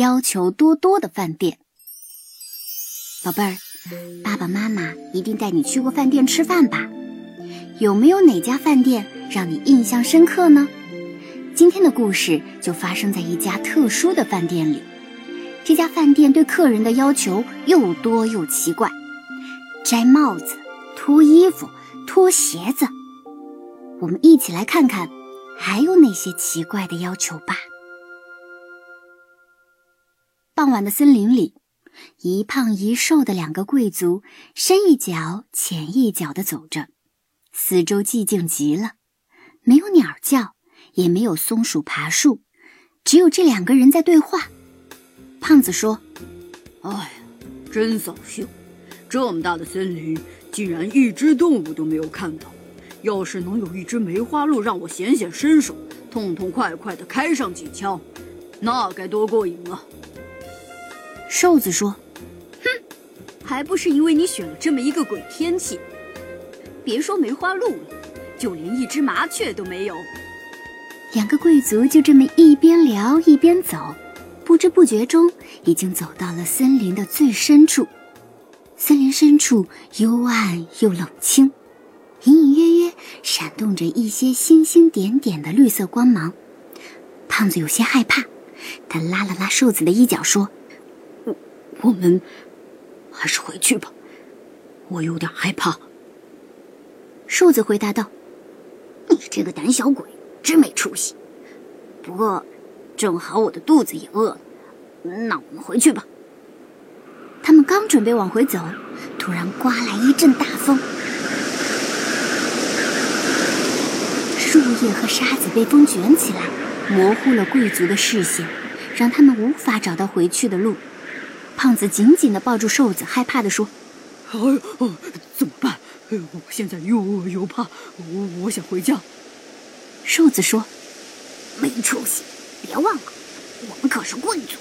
要求多多的饭店。宝贝儿，爸爸妈妈一定带你去过饭店吃饭吧？有没有哪家饭店让你印象深刻呢？今天的故事就发生在一家特殊的饭店里。这家饭店对客人的要求又多又奇怪：摘帽子、脱衣服、脱鞋子。我们一起来看看，还有哪些奇怪的要求吧。傍晚的森林里，一胖一瘦的两个贵族深一脚浅一脚的走着，四周寂静极了，没有鸟叫，也没有松鼠爬树，只有这两个人在对话。胖子说：“哎，真扫兴！这么大的森林，竟然一只动物都没有看到。要是能有一只梅花鹿让我显显身手，痛痛快快的开上几枪，那该多过瘾啊！”瘦子说：“哼，还不是因为你选了这么一个鬼天气。别说梅花鹿了，就连一只麻雀都没有。”两个贵族就这么一边聊一边走。不知不觉中，已经走到了森林的最深处。森林深处幽暗又冷清，隐隐约约闪动着一些星星点点的绿色光芒。胖子有些害怕，他拉了拉瘦子的衣角，说：“我们还是回去吧，我有点害怕。”瘦子回答道：“你这个胆小鬼，真没出息。不过……”正好我的肚子也饿了，那我们回去吧。他们刚准备往回走，突然刮来一阵大风，树叶和沙子被风卷起来，模糊了贵族的视线，让他们无法找到回去的路。胖子紧紧地抱住瘦子，害怕地说：“哎呦，怎么办？我现在又饿又怕，我我想回家。”瘦子说：“没出息。”别忘了，我们可是贵族。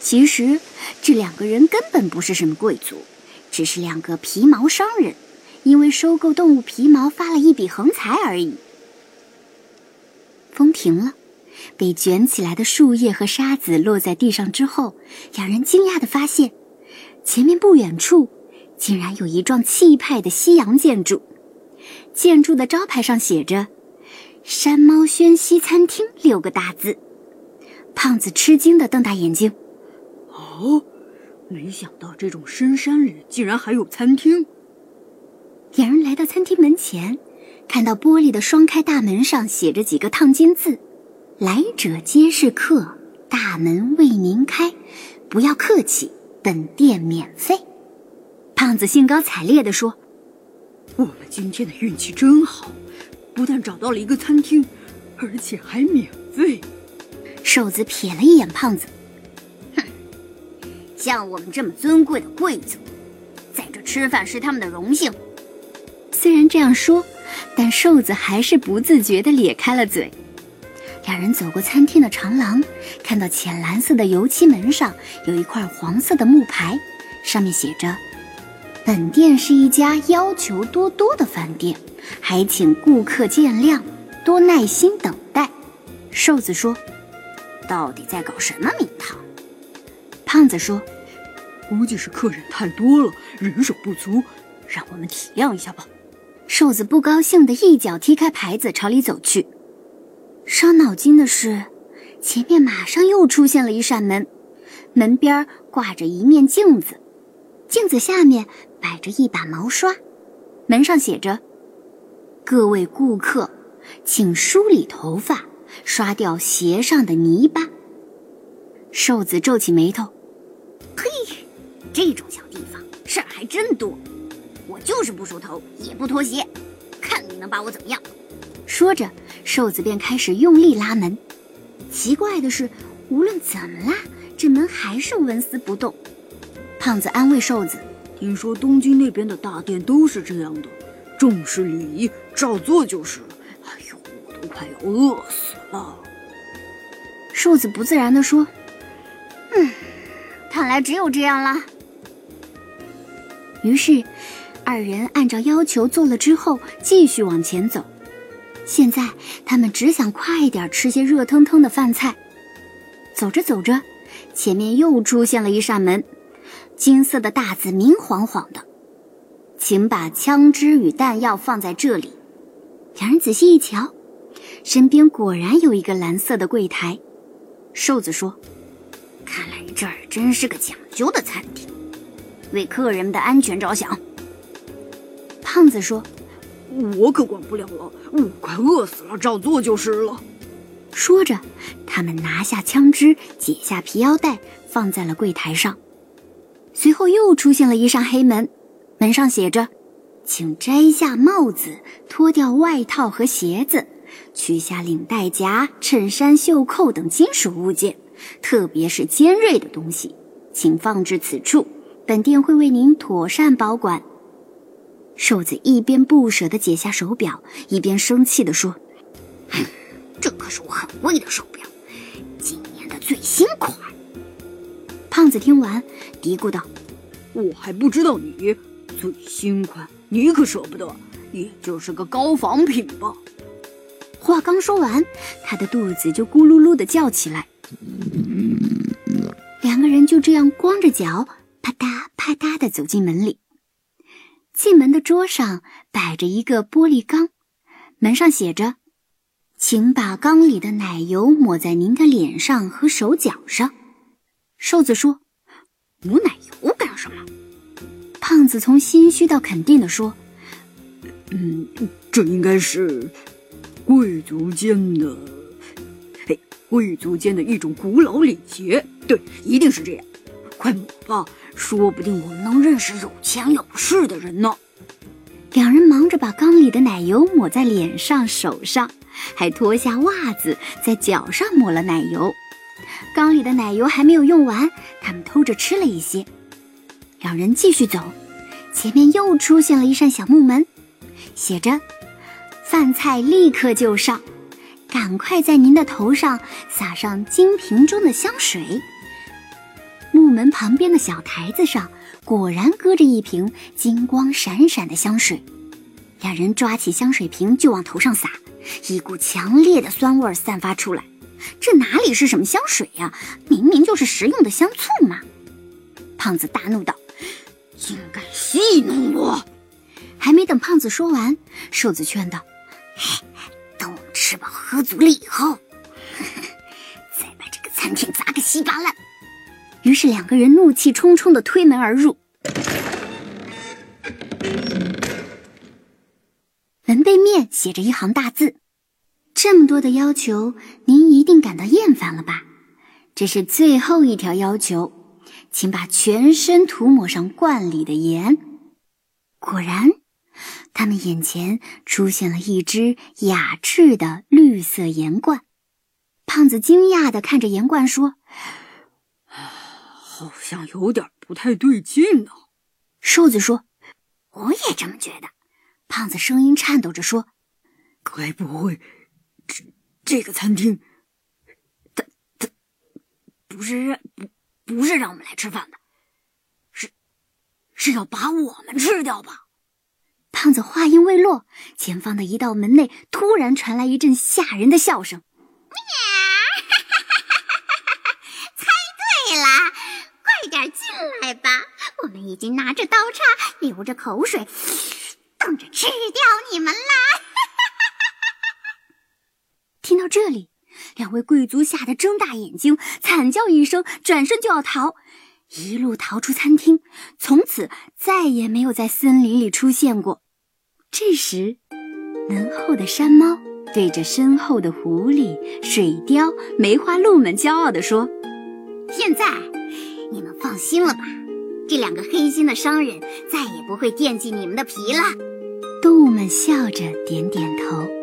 其实这两个人根本不是什么贵族，只是两个皮毛商人，因为收购动物皮毛发了一笔横财而已。风停了，被卷起来的树叶和沙子落在地上之后，两人惊讶地发现，前面不远处竟然有一幢气派的西洋建筑，建筑的招牌上写着。山猫轩西餐厅六个大字，胖子吃惊地瞪大眼睛。哦，没想到这种深山里竟然还有餐厅。两人来到餐厅门前，看到玻璃的双开大门上写着几个烫金字：“来者皆是客，大门为您开，不要客气，本店免费。”胖子兴高采烈地说：“我们今天的运气真好。”不但找到了一个餐厅，而且还免费。瘦子瞥了一眼胖子，哼，像我们这么尊贵的贵族，在这吃饭是他们的荣幸。虽然这样说，但瘦子还是不自觉地咧开了嘴。两人走过餐厅的长廊，看到浅蓝色的油漆门上有一块黄色的木牌，上面写着：“本店是一家要求多多的饭店。”还请顾客见谅，多耐心等待。瘦子说：“到底在搞什么名堂？”胖子说：“估计是客人太多了，人手不足，让我们体谅一下吧。”瘦子不高兴的一脚踢开牌子，朝里走去。伤脑筋的是，前面马上又出现了一扇门，门边挂着一面镜子，镜子下面摆着一把毛刷，门上写着。各位顾客，请梳理头发，刷掉鞋上的泥巴。瘦子皱起眉头，嘿，这种小地方事儿还真多。我就是不梳头，也不脱鞋，看你能把我怎么样。说着，瘦子便开始用力拉门。奇怪的是，无论怎么拉，这门还是纹丝不动。胖子安慰瘦子：“听说东京那边的大店都是这样的。”重视礼仪，照做就是了。哎呦，我都快要饿死了。瘦子不自然地说：“嗯，看来只有这样了。”于是，二人按照要求做了之后，继续往前走。现在他们只想快一点吃些热腾腾的饭菜。走着走着，前面又出现了一扇门，金色的大字明晃晃的，请把枪支与弹药放在这里。两人仔细一瞧，身边果然有一个蓝色的柜台。瘦子说：“看来这儿真是个讲究的餐厅，为客人们的安全着想。”胖子说：“我可管不了了，我快饿死了，照做就是了。”说着，他们拿下枪支，解下皮腰带，放在了柜台上。随后又出现了一扇黑门，门上写着：“请摘下帽子，脱掉外套和鞋子。”取下领带夹、衬衫袖扣等金属物件，特别是尖锐的东西，请放置此处。本店会为您妥善保管。瘦子一边不舍得解下手表，一边生气地说：“这可是我很贵的手表，今年的最新款。”胖子听完，嘀咕道：“我还不知道你最新款，你可舍不得，也就是个高仿品吧。”话刚说完，他的肚子就咕噜噜的叫起来。两个人就这样光着脚，啪嗒啪嗒的走进门里。进门的桌上摆着一个玻璃缸，门上写着：“请把缸里的奶油抹在您的脸上和手脚上。”瘦子说：“抹奶油干什么？”胖子从心虚到肯定的说：“嗯，这应该是……”贵族间的，嘿，贵族间的一种古老礼节，对，一定是这样。快抹吧，说不定我们能认识有钱有势的人呢。两人忙着把缸里的奶油抹在脸上、手上，还脱下袜子在脚上抹了奶油。缸里的奶油还没有用完，他们偷着吃了一些。两人继续走，前面又出现了一扇小木门，写着。饭菜立刻就上，赶快在您的头上撒上金瓶中的香水。门旁边的小台子上果然搁着一瓶金光闪闪的香水，两人抓起香水瓶就往头上撒，一股强烈的酸味散发出来。这哪里是什么香水呀？明明就是食用的香醋嘛！胖子大怒道：“竟敢戏弄我！”还没等胖子说完，瘦子劝道。等我们吃饱喝足了以后，是两个人怒气冲冲的推门而入，门背面写着一行大字：“这么多的要求，您一定感到厌烦了吧？这是最后一条要求，请把全身涂抹上罐里的盐。”果然。他们眼前出现了一只雅致的绿色盐罐，胖子惊讶的看着盐罐说：“好像有点不太对劲呢。”瘦子说：“我也这么觉得。”胖子声音颤抖着说：“该不会这这个餐厅，他他不是不不是让我们来吃饭的，是是要把我们吃掉吧？”胖子话音未落，前方的一道门内突然传来一阵吓人的笑声。猜快进来吧！我们已经拿着刀叉，流着口水，等着吃掉你们啦！听到这里，两位贵族吓得睁大眼睛，惨叫一声，转身就要逃，一路逃出餐厅，从此再也没有在森林里出现过。这时，门后的山猫对着身后的狐狸、水貂、梅花鹿们骄傲地说：“现在，你们放心了吧？这两个黑心的商人再也不会惦记你们的皮了。”动物们笑着点点头。